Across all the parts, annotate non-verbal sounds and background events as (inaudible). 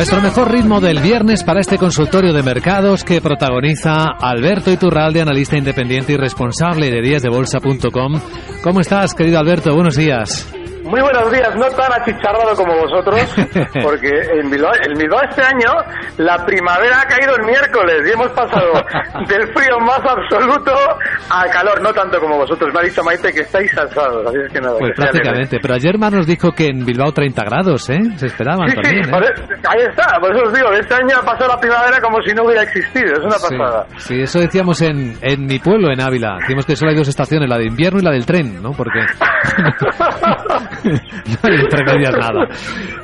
Nuestro mejor ritmo del viernes para este consultorio de mercados que protagoniza Alberto Iturralde, analista independiente y responsable de díasdebolsa.com. ¿Cómo estás, querido Alberto? Buenos días. Muy buenos días, no tan achicharrado como vosotros, (laughs) porque en Bilbao, en Bilbao este año la primavera ha caído el miércoles y hemos pasado (laughs) del frío más absoluto al calor, no tanto como vosotros. Me ha dicho Maite que estáis asados, así es que nada. Pues prácticamente, pero ayer más nos dijo que en Bilbao 30 grados, ¿eh? Se esperaban Sí, también, sí, ¿eh? ahí está, por eso os digo, este año ha pasado la primavera como si no hubiera existido, es una Sí, pasada. sí, eso decíamos en, en mi pueblo, en Ávila. Decimos que solo hay dos estaciones, la de invierno y la del tren, ¿no? Porque (laughs) (laughs) no medias nada.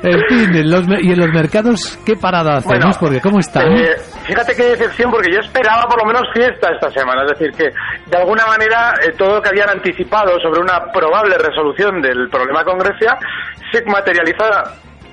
En fin, en los y en los mercados, ¿qué parada hacemos? Bueno, Porque ¿cómo están? Eh, fíjate qué decepción, porque yo esperaba por lo menos fiesta esta semana. Es decir, que de alguna manera eh, todo lo que habían anticipado sobre una probable resolución del problema con Grecia se materializara.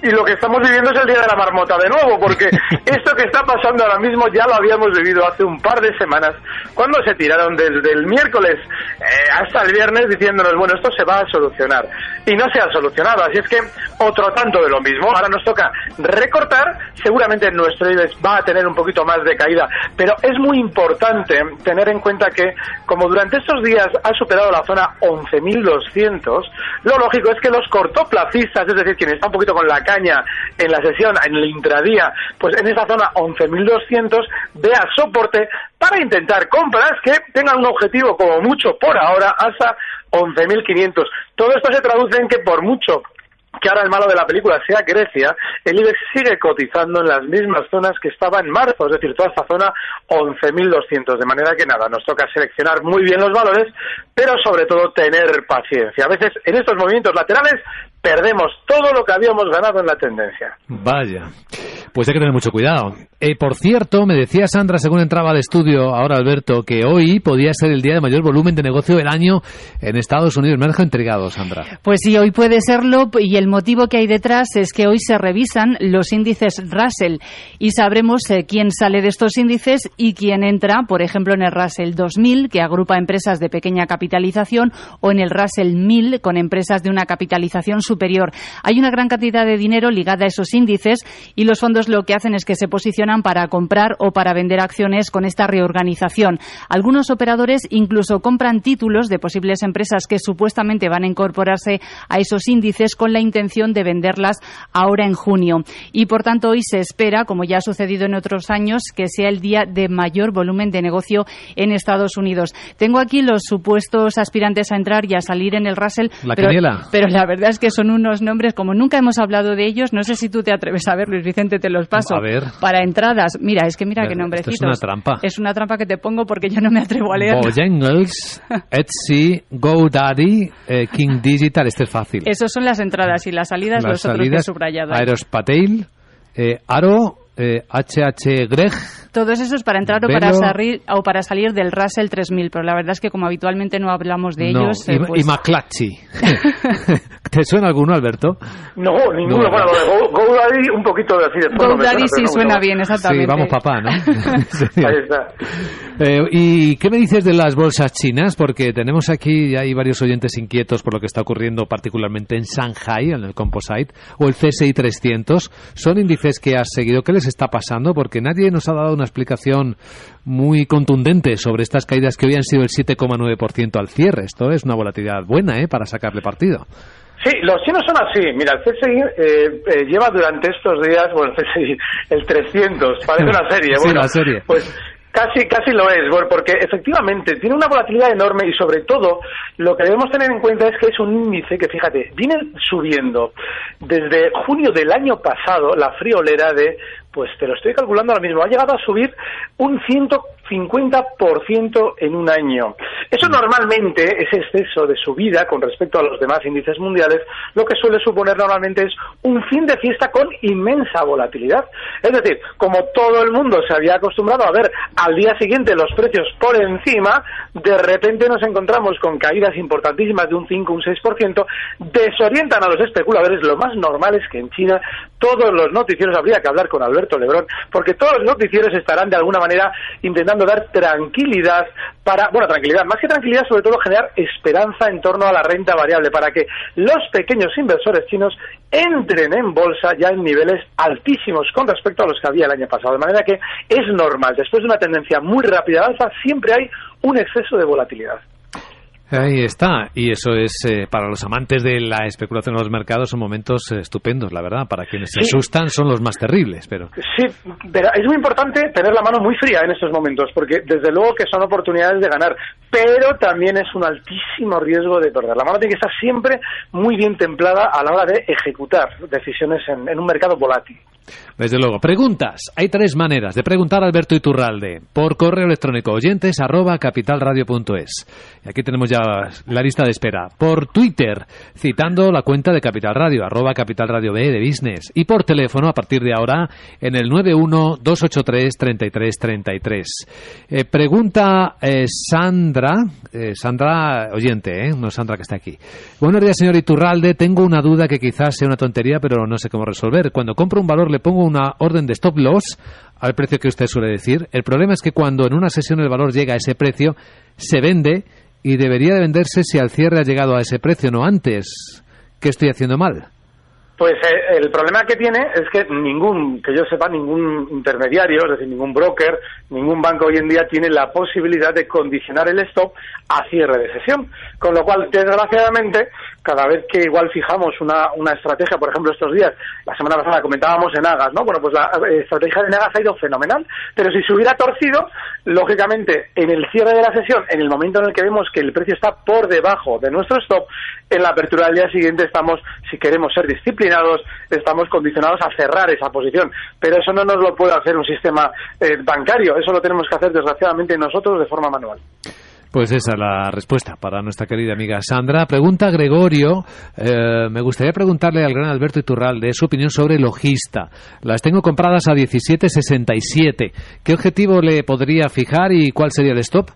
Y lo que estamos viviendo es el día de la marmota de nuevo, porque (laughs) esto que está pasando ahora mismo ya lo habíamos vivido hace un par de semanas, cuando se tiraron desde el miércoles eh, hasta el viernes diciéndonos, bueno, esto se va a solucionar. Y no se ha solucionado, así es que otro tanto de lo mismo. Ahora nos toca recortar, seguramente nuestro IBEX va a tener un poquito más de caída, pero es muy importante tener en cuenta que, como durante estos días ha superado la zona 11.200, lo lógico es que los cortoplacistas, es decir, quien está un poquito con la en la sesión, en el intradía, pues en esa zona 11.200 vea soporte para intentar compras que tengan un objetivo como mucho por ahora hasta 11.500. Todo esto se traduce en que por mucho que ahora el malo de la película sea Grecia, el IBEX sigue cotizando en las mismas zonas que estaba en marzo, es decir, toda esta zona 11.200, de manera que nada, nos toca seleccionar muy bien los valores, pero sobre todo tener paciencia. A veces en estos movimientos laterales perdemos todo lo que habíamos ganado en la tendencia. Vaya. Pues hay que tener mucho cuidado. Eh, por cierto, me decía Sandra, según entraba al estudio ahora Alberto, que hoy podía ser el día de mayor volumen de negocio del año en Estados Unidos. Me ha dejado intrigado, Sandra. Pues sí, hoy puede serlo y el motivo que hay detrás es que hoy se revisan los índices Russell y sabremos eh, quién sale de estos índices y quién entra, por ejemplo, en el Russell 2000, que agrupa empresas de pequeña capitalización, o en el Russell 1000, con empresas de una capitalización superior. Hay una gran cantidad de dinero ligada a esos índices y los fondos lo que hacen es que se posicionan para comprar o para vender acciones con esta reorganización. Algunos operadores incluso compran títulos de posibles empresas que supuestamente van a incorporarse a esos índices con la intención de venderlas ahora en junio. Y por tanto hoy se espera, como ya ha sucedido en otros años, que sea el día de mayor volumen de negocio en Estados Unidos. Tengo aquí los supuestos aspirantes a entrar y a salir en el Russell. La pero, pero la verdad es que unos nombres, como nunca hemos hablado de ellos, no sé si tú te atreves a ver, Luis Vicente, te los paso. A ver. Para entradas, mira, es que mira Esto qué es nombrecitos. una trampa. Es una trampa que te pongo porque yo no me atrevo a leer. Bojangles, (laughs) Etsy, GoDaddy, eh, King Digital, este es fácil. Esos son las entradas y las salidas, Las los otros que he salidas, subrayado. ahí. Aerospatail, eh, Aro, eh, HH Greg, Todos esos para entrar o para, salir, o para salir del Russell 3000, pero la verdad es que como habitualmente no hablamos de no, ellos... y, eh, pues- y McClatchy. (laughs) (laughs) ¿Te suena alguno, Alberto? No, ninguno. No, bueno, lo de Go- GoDaddy un poquito de así de GoDaddy sí no suena bien, exactamente. Sí, vamos papá, ¿no? (laughs) Ahí está. Eh, ¿Y qué me dices de las bolsas chinas? Porque tenemos aquí, ya hay varios oyentes inquietos por lo que está ocurriendo particularmente en Shanghai, en el Composite, o el CSI 300. ¿Son índices que has seguido? ¿Qué les está pasando? Porque nadie nos ha dado una explicación muy contundente sobre estas caídas que hoy han sido el 7,9% al cierre. Esto es una volatilidad buena, ¿eh? Para sacarle partido. Sí, los chinos son así. Mira, el CSI eh, eh, lleva durante estos días, bueno, el CSI, el 300, parece una serie. Sí, bueno, la serie. Pues Casi, casi lo es, porque efectivamente tiene una volatilidad enorme y sobre todo lo que debemos tener en cuenta es que es un índice que, fíjate, viene subiendo desde junio del año pasado la friolera de pues te lo estoy calculando ahora mismo, ha llegado a subir un 150% en un año. Eso normalmente, ese exceso de subida con respecto a los demás índices mundiales, lo que suele suponer normalmente es un fin de fiesta con inmensa volatilidad. Es decir, como todo el mundo se había acostumbrado a ver al día siguiente los precios por encima, de repente nos encontramos con caídas importantísimas de un 5, un 6%, desorientan a los especuladores. Lo más normal es que en China todos los noticieros habría que hablar con Alberto Lebrón, porque todos los noticieros estarán de alguna manera intentando dar tranquilidad para, bueno, tranquilidad, más que tranquilidad, sobre todo generar esperanza en torno a la renta variable, para que los pequeños inversores chinos entren en bolsa ya en niveles altísimos con respecto a los que había el año pasado. De manera que es normal, después de una tendencia muy rápida de alza, siempre hay un exceso de volatilidad. Ahí está, y eso es eh, para los amantes de la especulación en los mercados son momentos eh, estupendos, la verdad. Para quienes se asustan son los más terribles, pero sí, pero es muy importante tener la mano muy fría en estos momentos, porque desde luego que son oportunidades de ganar, pero también es un altísimo riesgo de perder. La mano tiene que estar siempre muy bien templada a la hora de ejecutar decisiones en un mercado volátil. Desde luego. Preguntas. Hay tres maneras de preguntar a Alberto Iturralde. Por correo electrónico oyentes arroba capitalradio.es. Y aquí tenemos ya la lista de espera. Por Twitter, citando la cuenta de Capital Radio, arroba Capital Radio B de Business. Y por teléfono, a partir de ahora, en el 91-283-3333. Eh, pregunta eh, Sandra, eh, Sandra oyente, no Sandra que está aquí. Buenos días, señor Iturralde. Tengo una duda que quizás sea una tontería, pero no sé cómo resolver. Cuando compro un valor le pongo una orden de stop loss al precio que usted suele decir. El problema es que cuando en una sesión el valor llega a ese precio, se vende y debería de venderse si al cierre ha llegado a ese precio, no antes. ¿Qué estoy haciendo mal? Pues eh, el problema que tiene es que ningún, que yo sepa, ningún intermediario, es decir, ningún broker, ningún banco hoy en día tiene la posibilidad de condicionar el stop a cierre de sesión. Con lo cual, desgraciadamente, cada vez que igual fijamos una, una estrategia, por ejemplo, estos días, la semana pasada comentábamos en Agas, ¿no? Bueno, pues la estrategia de Agas ha ido fenomenal, pero si se hubiera torcido, lógicamente, en el cierre de la sesión, en el momento en el que vemos que el precio está por debajo de nuestro stop, en la apertura del día siguiente estamos, si queremos ser disciplinados, estamos condicionados a cerrar esa posición. Pero eso no nos lo puede hacer un sistema eh, bancario, eso lo tenemos que hacer desgraciadamente nosotros de forma manual. Pues esa es la respuesta para nuestra querida amiga Sandra. Pregunta Gregorio, eh, me gustaría preguntarle al gran Alberto Iturralde su opinión sobre Logista. Las tengo compradas a 17.67. ¿Qué objetivo le podría fijar y cuál sería el stop?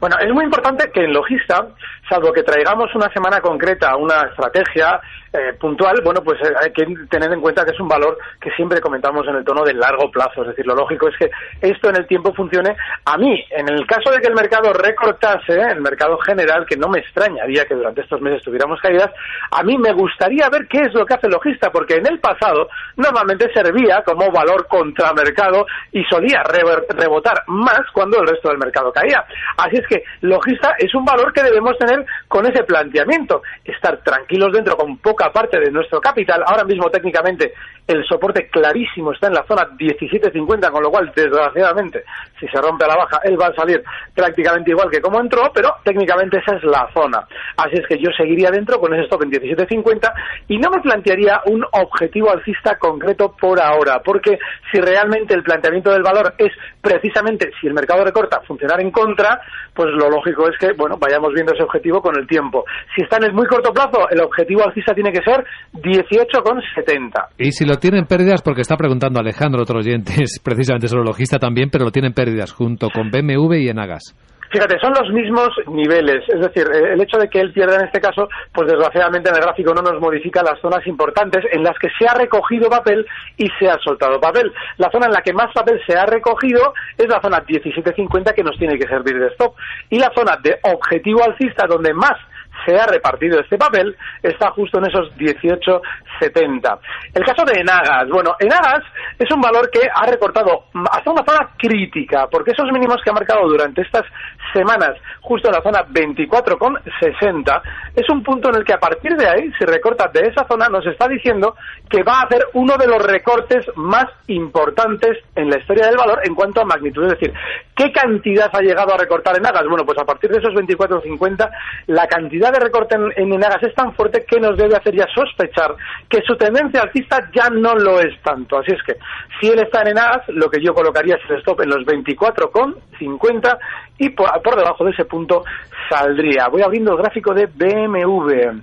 Bueno, es muy importante que en Logista, salvo que traigamos una semana concreta, una estrategia, eh, puntual, bueno, pues eh, hay que tener en cuenta que es un valor que siempre comentamos en el tono del largo plazo. Es decir, lo lógico es que esto en el tiempo funcione. A mí, en el caso de que el mercado recortase, el mercado general, que no me extrañaría que durante estos meses tuviéramos caídas, a mí me gustaría ver qué es lo que hace el logista, porque en el pasado normalmente servía como valor contramercado y solía rebotar más cuando el resto del mercado caía. Así es que logista es un valor que debemos tener con ese planteamiento, estar tranquilos dentro con poca parte de nuestro capital. Ahora mismo técnicamente el soporte clarísimo está en la zona 17.50, con lo cual desgraciadamente si se rompe a la baja él va a salir prácticamente igual que como entró, pero técnicamente esa es la zona. Así es que yo seguiría dentro con ese stop en 17.50 y no me plantearía un objetivo alcista concreto por ahora, porque si realmente el planteamiento del valor es precisamente si el mercado recorta funcionar en contra, pues lo lógico es que bueno vayamos viendo ese objetivo con el tiempo. Si está en el muy corto plazo, el objetivo alcista tiene que ser 18,70. Y si tienen pérdidas, porque está preguntando Alejandro, otro oyente, (laughs) es precisamente solo logista también, pero lo tienen pérdidas junto con BMW y Enagas. Fíjate, son los mismos niveles. Es decir, eh, el hecho de que él pierda en este caso, pues desgraciadamente en el gráfico no nos modifica las zonas importantes en las que se ha recogido papel y se ha soltado papel. La zona en la que más papel se ha recogido es la zona 1750 que nos tiene que servir de stop. Y la zona de objetivo alcista donde más se ha repartido este papel, está justo en esos 18,70. El caso de Enagas, bueno, Enagas es un valor que ha recortado hasta una zona crítica, porque esos mínimos que ha marcado durante estas semanas, justo en la zona 24,60, es un punto en el que a partir de ahí, si recorta de esa zona, nos está diciendo que va a hacer uno de los recortes más importantes en la historia del valor en cuanto a magnitud. Es decir, ¿qué cantidad ha llegado a recortar Enagas? Bueno, pues a partir de esos 24,50, la cantidad de recorte en, en Enagas es tan fuerte que nos debe hacer ya sospechar que su tendencia alcista ya no lo es tanto. Así es que, si él está en Enagas, lo que yo colocaría es el stop en los 24,50 y por, por debajo de ese punto saldría. Voy abriendo el gráfico de BMW.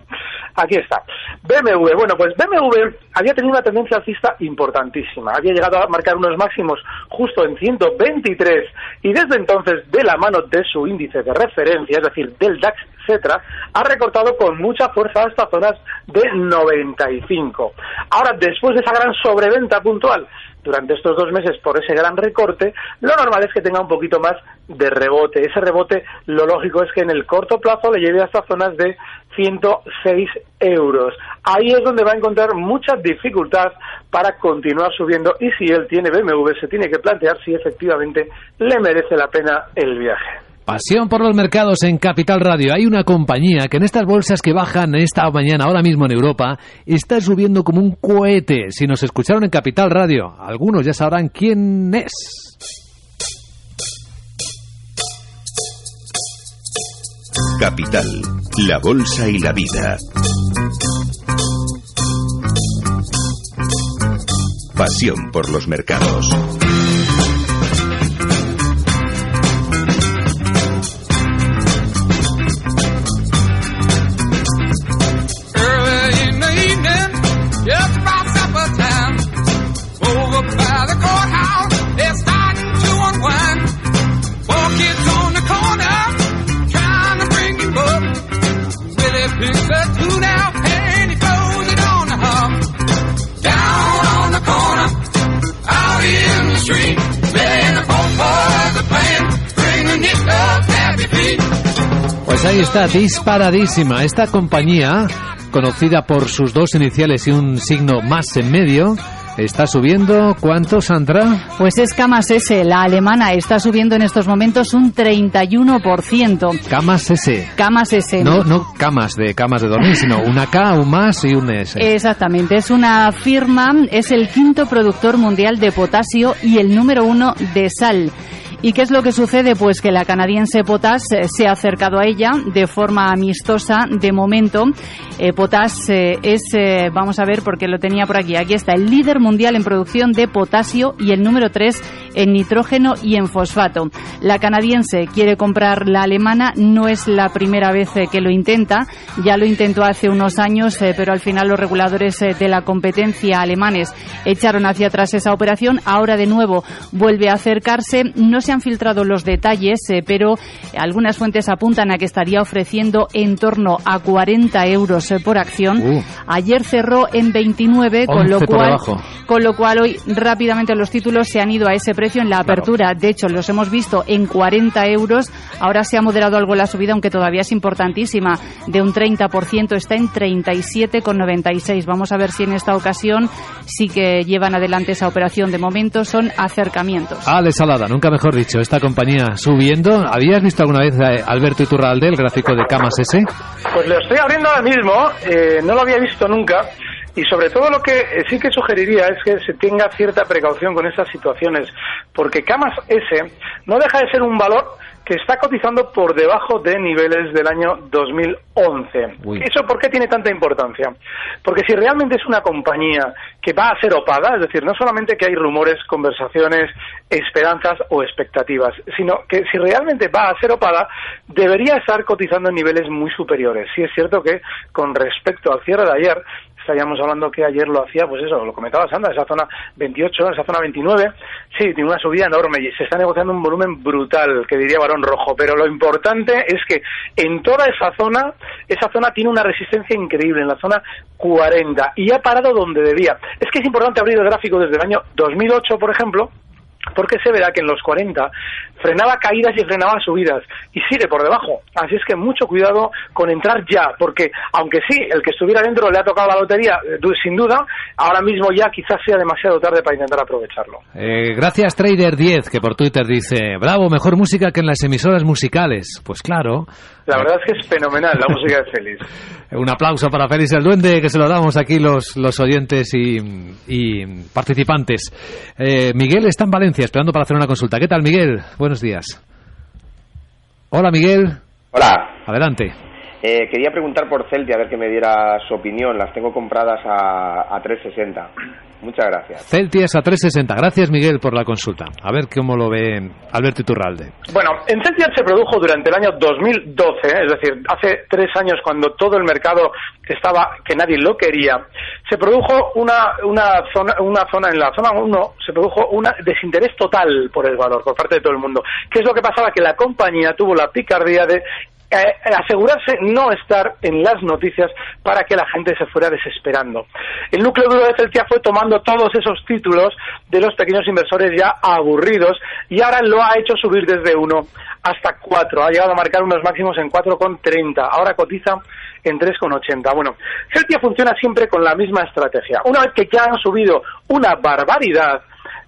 Aquí está. BMW, bueno, pues BMW había tenido una tendencia alcista importantísima. Había llegado a marcar unos máximos justo en 123 y desde entonces, de la mano de su índice de referencia, es decir, del DAX, etcétera, ha recortado con mucha fuerza hasta zonas de 95. Ahora, después de esa gran sobreventa puntual durante estos dos meses por ese gran recorte, lo normal es que tenga un poquito más de rebote. Ese rebote, lo lógico es que en el corto plazo le lleve hasta zonas de 106 euros. Ahí es donde va a encontrar mucha dificultad para continuar subiendo y si él tiene BMW se tiene que plantear si efectivamente le merece la pena el viaje. Pasión por los mercados en Capital Radio. Hay una compañía que en estas bolsas que bajan esta mañana, ahora mismo en Europa, está subiendo como un cohete. Si nos escucharon en Capital Radio, algunos ya sabrán quién es. Capital, la Bolsa y la Vida. Pasión por los mercados. Está, disparadísima. Esta compañía, conocida por sus dos iniciales y un signo más en medio, está subiendo. ¿Cuánto, Sandra? Pues es Camas S, la alemana, está subiendo en estos momentos un 31%. Camas S. Camas S. No, no camas de camas de dormir, sino una K, un más y un S. Exactamente, es una firma, es el quinto productor mundial de potasio y el número uno de sal. ¿Y qué es lo que sucede? Pues que la canadiense Potas eh, se ha acercado a ella de forma amistosa de momento. Eh, Potas eh, es, vamos a ver porque lo tenía por aquí, aquí está, el líder mundial en producción de potasio y el número 3 en nitrógeno y en fosfato. La canadiense quiere comprar la alemana, no es la primera vez que lo intenta, ya lo intentó hace unos años, pero al final los reguladores de la competencia alemanes echaron hacia atrás esa operación, ahora de nuevo vuelve a acercarse, no han filtrado los detalles, eh, pero algunas fuentes apuntan a que estaría ofreciendo en torno a 40 euros eh, por acción. Uh. Ayer cerró en 29, con 11 lo cual con lo cual hoy rápidamente los títulos se han ido a ese precio en la apertura. De hecho, los hemos visto en 40 euros. Ahora se ha moderado algo la subida, aunque todavía es importantísima, de un 30%. Está en 37,96. Vamos a ver si en esta ocasión sí que llevan adelante esa operación. De momento son acercamientos. De salada, nunca mejor dicho. Esta compañía subiendo. ¿Habías visto alguna vez a Alberto Iturralde, el gráfico de Camas S? Pues lo estoy abriendo ahora mismo, eh, no lo había visto nunca. Y sobre todo lo que eh, sí que sugeriría es que se tenga cierta precaución con estas situaciones, porque Camas S no deja de ser un valor que está cotizando por debajo de niveles del año 2011. Uy. ¿Eso por qué tiene tanta importancia? Porque si realmente es una compañía que va a ser opada, es decir, no solamente que hay rumores, conversaciones, esperanzas o expectativas, sino que si realmente va a ser opada, debería estar cotizando en niveles muy superiores. Sí es cierto que con respecto al cierre de ayer, estaríamos hablando que ayer lo hacía, pues eso, lo comentaba Sandra, esa zona 28, esa zona 29, sí, tiene una subida enorme y se está negociando un volumen brutal, que diría Barón Rojo, pero lo importante es que en toda esa zona, esa zona tiene una resistencia increíble, en la zona 40, y ha parado donde debía. Es que es importante abrir el gráfico desde el año 2008, por ejemplo, porque se verá que en los 40 frenaba caídas y frenaba subidas y sigue por debajo. Así es que mucho cuidado con entrar ya, porque aunque sí, el que estuviera dentro le ha tocado la lotería, eh, sin duda, ahora mismo ya quizás sea demasiado tarde para intentar aprovecharlo. Eh, gracias Trader10, que por Twitter dice, bravo, mejor música que en las emisoras musicales. Pues claro, La verdad es que es fenomenal la música de Félix. (laughs) un aplauso para Félix el Duende, que se lo damos aquí los, los oyentes y, y participantes. Eh, Miguel está en Valencia esperando para hacer una consulta. ¿Qué tal, Miguel? Buenos días. Hola, Miguel. Hola, Adelante. Eh, quería preguntar por Celti a ver que me diera su opinión. Las tengo compradas a, a 360. Muchas gracias. Celtias a 360. Gracias, Miguel, por la consulta. A ver cómo lo ve Alberto Iturralde. Bueno, en Celtiar se produjo durante el año 2012, ¿eh? es decir, hace tres años cuando todo el mercado estaba que nadie lo quería, se produjo una, una, zona, una zona, en la zona 1, se produjo un desinterés total por el valor por parte de todo el mundo. ¿Qué es lo que pasaba? Que la compañía tuvo la picardía de asegurarse no estar en las noticias para que la gente se fuera desesperando. El núcleo duro de Celtia fue tomando todos esos títulos de los pequeños inversores ya aburridos y ahora lo ha hecho subir desde 1 hasta 4. Ha llegado a marcar unos máximos en 4,30. Ahora cotiza en 3,80. Bueno, Celtia funciona siempre con la misma estrategia. Una vez que ya han subido una barbaridad,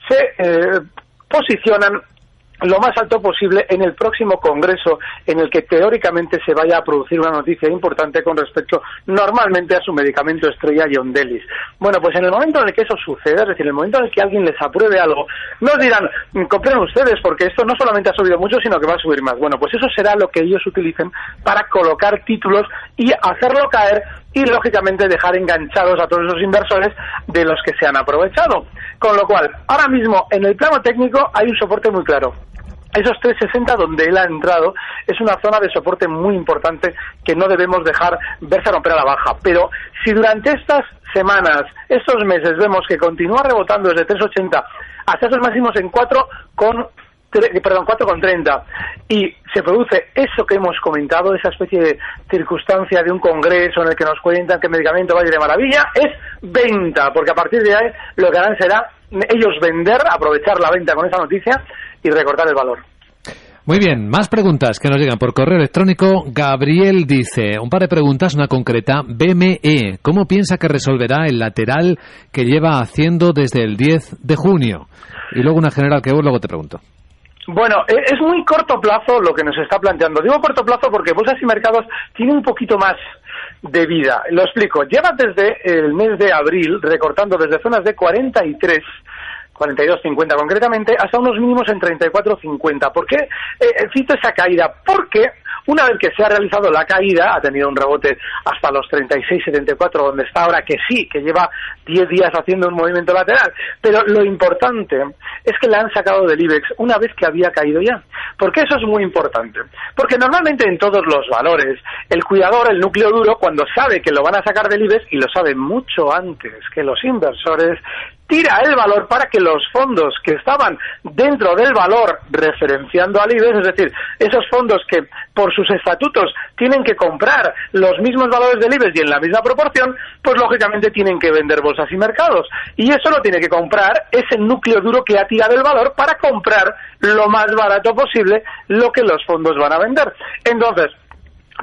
se eh, posicionan lo más alto posible en el próximo congreso en el que teóricamente se vaya a producir una noticia importante con respecto normalmente a su medicamento estrella Yondelis. Bueno, pues en el momento en el que eso suceda, es decir, en el momento en el que alguien les apruebe algo, nos dirán, "Mm, compren ustedes porque esto no solamente ha subido mucho, sino que va a subir más. Bueno, pues eso será lo que ellos utilicen para colocar títulos y hacerlo caer y lógicamente dejar enganchados a todos esos inversores de los que se han aprovechado. Con lo cual, ahora mismo en el plano técnico hay un soporte muy claro. Esos 360 donde él ha entrado es una zona de soporte muy importante que no debemos dejar verse romper a la baja. Pero si durante estas semanas, estos meses vemos que continúa rebotando desde 380 hasta esos máximos en 4 con perdón, 4,30 y se produce eso que hemos comentado, esa especie de circunstancia de un congreso en el que nos cuentan que el medicamento va de maravilla, es venta, porque a partir de ahí lo que harán será ellos vender, aprovechar la venta con esa noticia y recortar el valor. Muy bien, más preguntas que nos llegan por correo electrónico. Gabriel dice, un par de preguntas, una concreta. BME, ¿cómo piensa que resolverá el lateral que lleva haciendo desde el 10 de junio? Y luego una general que vos luego te pregunto. Bueno, e- es muy corto plazo lo que nos está planteando. Digo corto plazo porque bolsas y mercados tienen un poquito más de vida. Lo explico. Lleva desde el mes de abril recortando desde zonas de 43 42.50 concretamente, hasta unos mínimos en 34.50. ¿Por qué eh, cito esa caída? Porque una vez que se ha realizado la caída, ha tenido un rebote hasta los 36.74, donde está ahora, que sí, que lleva 10 días haciendo un movimiento lateral. Pero lo importante es que la han sacado del IBEX una vez que había caído ya. ¿Por qué eso es muy importante? Porque normalmente en todos los valores, el cuidador, el núcleo duro, cuando sabe que lo van a sacar del IBEX, y lo sabe mucho antes que los inversores, tira el valor para que los fondos que estaban dentro del valor referenciando al IBEX, es decir, esos fondos que por sus estatutos tienen que comprar los mismos valores del IBEX y en la misma proporción, pues lógicamente tienen que vender bolsas y mercados. Y eso lo tiene que comprar ese núcleo duro que ha tirado el valor para comprar lo más barato posible lo que los fondos van a vender. Entonces,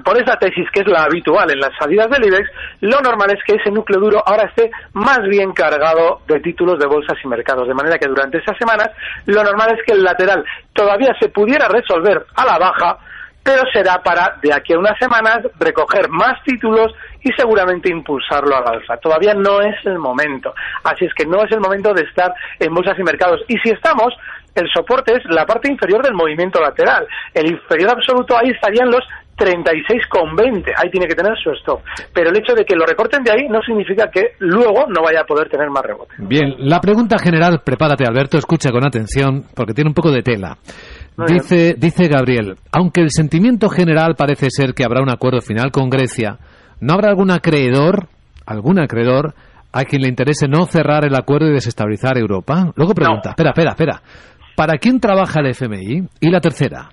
por esa tesis que es la habitual en las salidas del IBEX, lo normal es que ese núcleo duro ahora esté más bien cargado de títulos de bolsas y mercados. De manera que durante esas semanas lo normal es que el lateral todavía se pudiera resolver a la baja, pero será para de aquí a unas semanas recoger más títulos y seguramente impulsarlo al alza. Todavía no es el momento. Así es que no es el momento de estar en bolsas y mercados. Y si estamos, el soporte es la parte inferior del movimiento lateral. El inferior absoluto ahí estarían los 36,20. Ahí tiene que tener su stop. Pero el hecho de que lo recorten de ahí no significa que luego no vaya a poder tener más rebote. Bien, la pregunta general, prepárate Alberto, escucha con atención, porque tiene un poco de tela. Dice, dice Gabriel, aunque el sentimiento general parece ser que habrá un acuerdo final con Grecia, ¿no habrá algún acreedor, algún acreedor, a quien le interese no cerrar el acuerdo y desestabilizar Europa? Luego pregunta, No. espera, espera, espera. ¿Para quién trabaja el FMI? Y la tercera,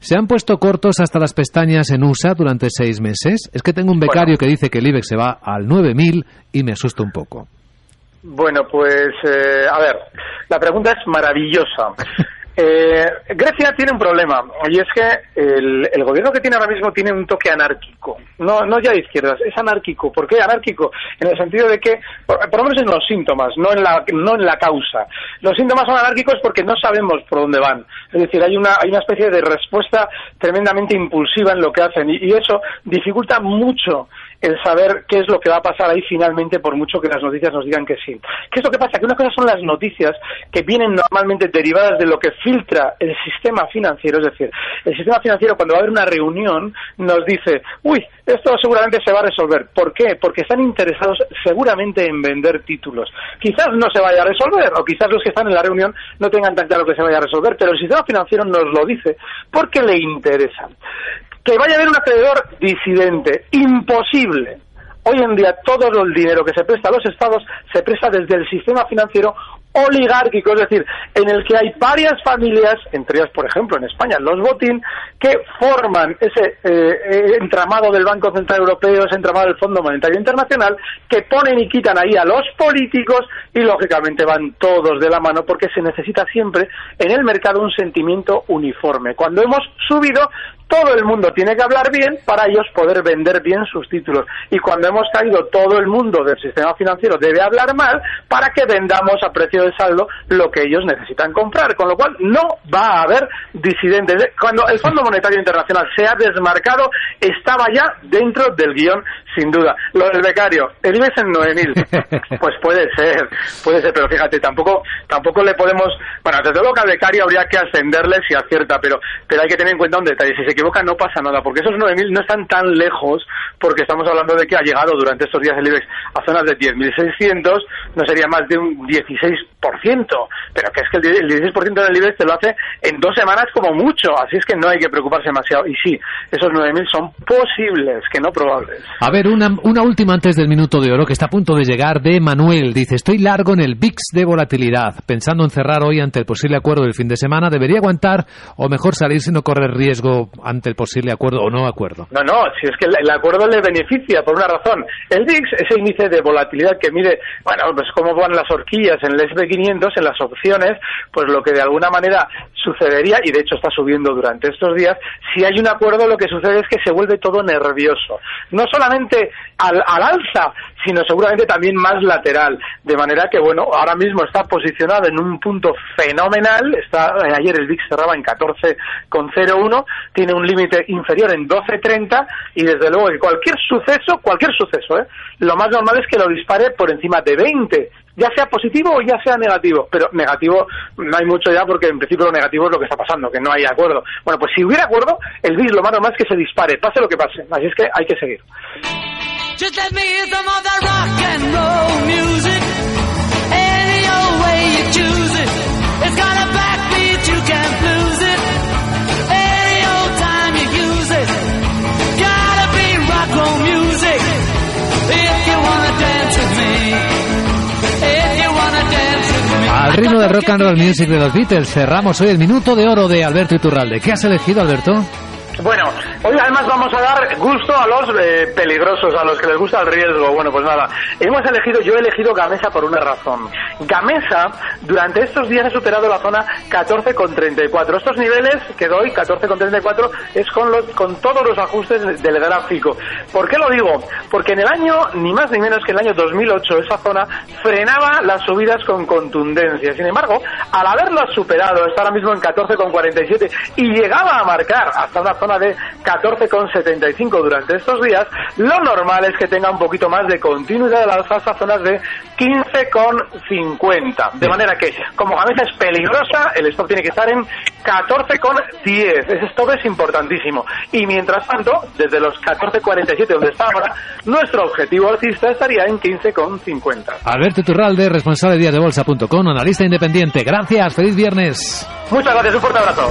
¿se han puesto cortos hasta las pestañas en USA durante seis meses? Es que tengo un becario que dice que el IBEX se va al 9000 y me asusta un poco. Bueno, pues eh, a ver, la pregunta es maravillosa. (laughs) Eh, Grecia tiene un problema y es que el, gobierno que tiene ahora mismo tiene un toque anárquico, no, no ya de izquierdas, es anárquico. ¿Por qué anárquico? En el sentido de que, por, lo menos en los síntomas, no en, la, no en la causa. Los síntomas son anárquicos porque no sabemos por dónde van. Es decir, hay una, hay una especie de respuesta tremendamente impulsiva en lo que hacen y eso dificulta mucho el saber qué es lo que va a pasar ahí finalmente, por mucho que las noticias nos digan que sí. ¿Qué es lo que pasa? Que una cosa son las noticias que vienen normalmente derivadas de lo que filtra el sistema financiero, es decir, el sistema financiero cuando va a haber una reunión nos dice, uy, esto seguramente se va a resolver. ¿Por qué? Porque están interesados seguramente en vender títulos. Quizás no se vaya a resolver, o quizás los que están en la reunión no tengan tan claro que se vaya a resolver, pero el sistema financiero nos lo dice porque le interesa que vaya a haber un acreedor disidente. Imposible. Hoy en día todo el dinero que se presta a los estados se presta desde el sistema financiero oligárquico, es decir, en el que hay varias familias, entre ellas, por ejemplo, en España, los Botín, que forman ese eh, eh, entramado del Banco Central Europeo, ese entramado del Fondo Monetario Internacional, que ponen y quitan ahí a los políticos y, lógicamente, van todos de la mano porque se necesita siempre en el mercado un sentimiento uniforme. Cuando hemos subido, todo el mundo tiene que hablar bien para ellos poder vender bien sus títulos. Y cuando hemos caído, todo el mundo del sistema financiero debe hablar mal para que vendamos a precio de saldo lo que ellos necesitan comprar. Con lo cual, no va a haber disidentes. Cuando el Fondo Monetario Internacional se ha desmarcado, estaba ya dentro del guion, sin duda. Lo del becario, el IBEX en 9.000. (laughs) Pues puede ser, puede ser, pero fíjate, tampoco, tampoco le podemos. Bueno, desde luego que al becario habría que ascenderle si acierta, pero, pero hay que tener en cuenta un detalle. Si se equivoca no pasa nada, porque esos 9.000 no están tan lejos, porque estamos hablando de que ha llegado durante estos días el IBEX a zonas de 10.600, no sería más de un 16%, pero que es que el 16% del IBEX te lo hace en dos semanas como mucho, así es que no hay que preocuparse demasiado. Y sí, esos 9.000 son posibles, que no probables. A ver, una, una última antes del minuto de oro que está a punto de llegar de Manuel. Dice, estoy largo en el VIX de volatilidad. Pensando en cerrar hoy ante el posible acuerdo del fin de semana, ¿debería aguantar o mejor salir si no correr riesgo ante el posible acuerdo o no acuerdo? No, no, si es que el, acuerdo le beneficia por una razón. El VIX, ese índice de volatilidad que mide, bueno, pues cómo van las horquillas en el SP500, en las opciones, pues lo que de alguna manera sucedería, y de hecho está subiendo durante estos días, si hay un acuerdo lo que sucede es que se vuelve todo nervioso. No solamente al, al alza, sino seguramente también más lateral. De manera que, bueno, ahora mismo está posicionado en un punto fenomenal. Está, eh, ayer el VIX cerraba en 14,01, tiene un límite inferior en 12,30 y desde luego que cualquier suceso, cualquier suceso, ¿eh? lo más normal es que lo dispare por encima de 20 ya sea positivo o ya sea negativo, pero negativo no hay mucho ya porque en principio lo negativo es lo que está pasando, que no hay acuerdo. Bueno, pues si hubiera acuerdo, el VIX lo más normal es que se dispare, pase lo que pase, así es que hay que seguir. Ritmo de rock and roll music de los Beatles, cerramos hoy el minuto de oro de Alberto Iturralde. ¿Qué has elegido, Alberto? Bueno, hoy además vamos a dar gusto a los eh, peligrosos, a los que les gusta el riesgo. Bueno, pues nada, hemos elegido, yo he elegido Gamesa por una razón. Gamesa durante estos días ha superado la zona 14,34. Estos niveles que doy, 14,34, es con, los, con todos los ajustes del gráfico. ¿Por qué lo digo? Porque en el año, ni más ni menos que en el año 2008, esa zona frenaba las subidas con contundencia. Sin embargo, al haberlo superado, está ahora mismo en 14,47 y llegaba a marcar hasta una zona de 14,75 durante estos días, lo normal es que tenga un poquito más de continuidad al alza hasta zonas de 15,50. De manera que, como Gamesa es peligrosa, el stop tiene que estar en 14,10. Ese stop es importantísimo. Y mientras tanto, desde los 14,47 donde está ahora, nuestro objetivo alcista estaría en 15,50. Alberto Iturralde, responsable de díasdebolsa.com, analista independiente. Gracias, feliz viernes. Muchas gracias, un fuerte abrazo.